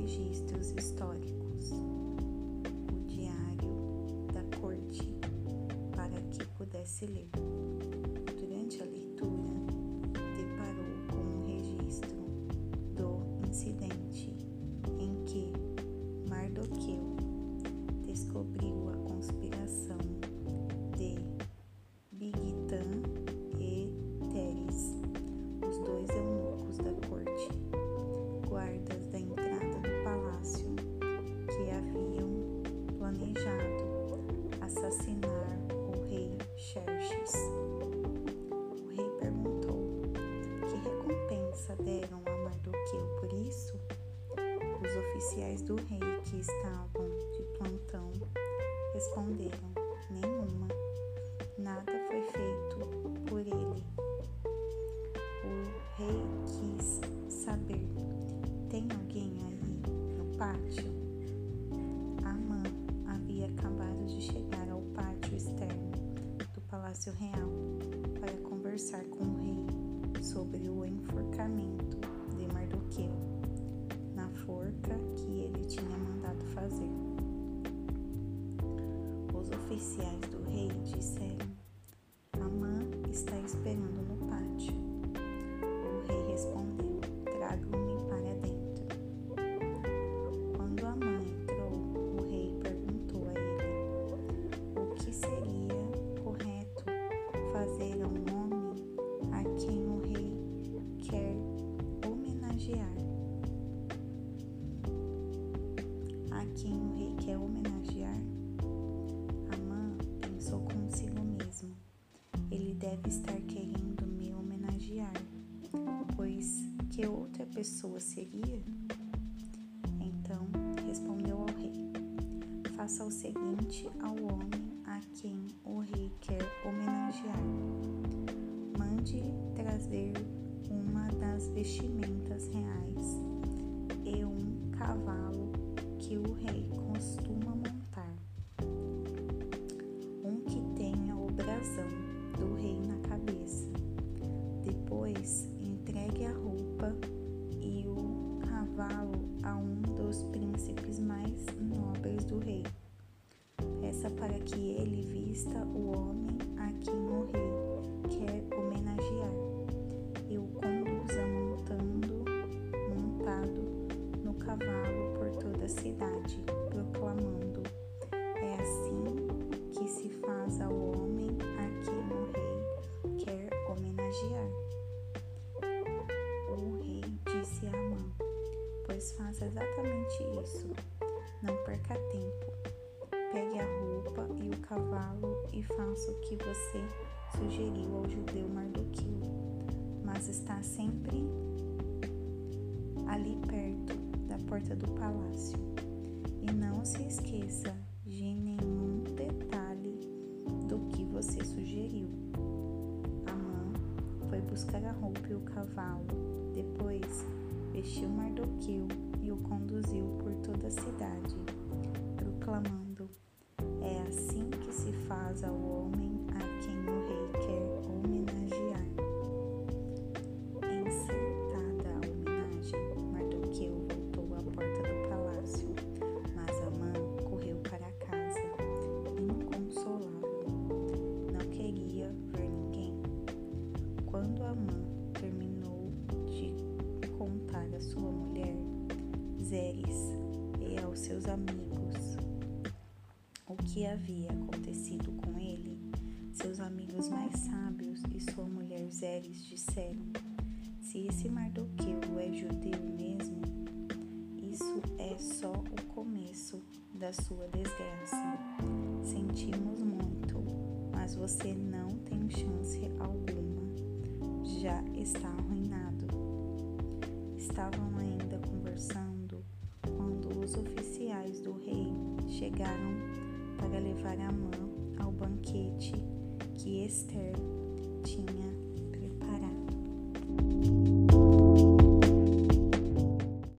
registros históricos o diário da corte para que pudesse ler. Durante a leitura, deparou com um registro do incidente em que Mardoqueu descobriu a conspiração oficiais do rei que estavam de plantão responderam: Nenhuma. Nada foi feito por ele. O rei quis saber: Tem alguém aí no pátio? Amã havia acabado de chegar ao pátio externo do Palácio Real para conversar com o rei sobre o enforcamento de Mardoqueu forca que ele tinha mandado fazer. Os oficiais do rei disseram: Amã está esperando quem o rei quer homenagear? Amã pensou consigo mesmo. Ele deve estar querendo me homenagear, pois que outra pessoa seria? Então respondeu ao rei: Faça o seguinte ao homem a quem o rei quer homenagear. Mande trazer uma das vestimentas reais do rei na cabeça. Depois entregue a roupa e o cavalo a um dos príncipes mais nobres do rei. Peça para que ele vista o homem Faça exatamente isso. Não perca tempo. Pegue a roupa e o cavalo e faça o que você sugeriu ao judeu Mardoqueu, mas está sempre ali perto da porta do palácio. E não se esqueça de nenhum detalhe do que você sugeriu. Amã foi buscar a roupa e o cavalo. Depois vestiu Mardoqueu e o conduziu por toda a cidade, proclamando: É assim que se faz ao homem a quem o rei quer Zeres, e aos seus amigos o que havia acontecido com ele, seus amigos mais sábios e sua mulher Zeres disseram: Se esse Mardoqueu é judeu mesmo, isso é só o começo da sua desgraça. Sentimos muito, mas você não tem chance alguma. Já está arruinado. Estavam ainda conversando os oficiais do rei chegaram para levar a mão ao banquete que Esther tinha.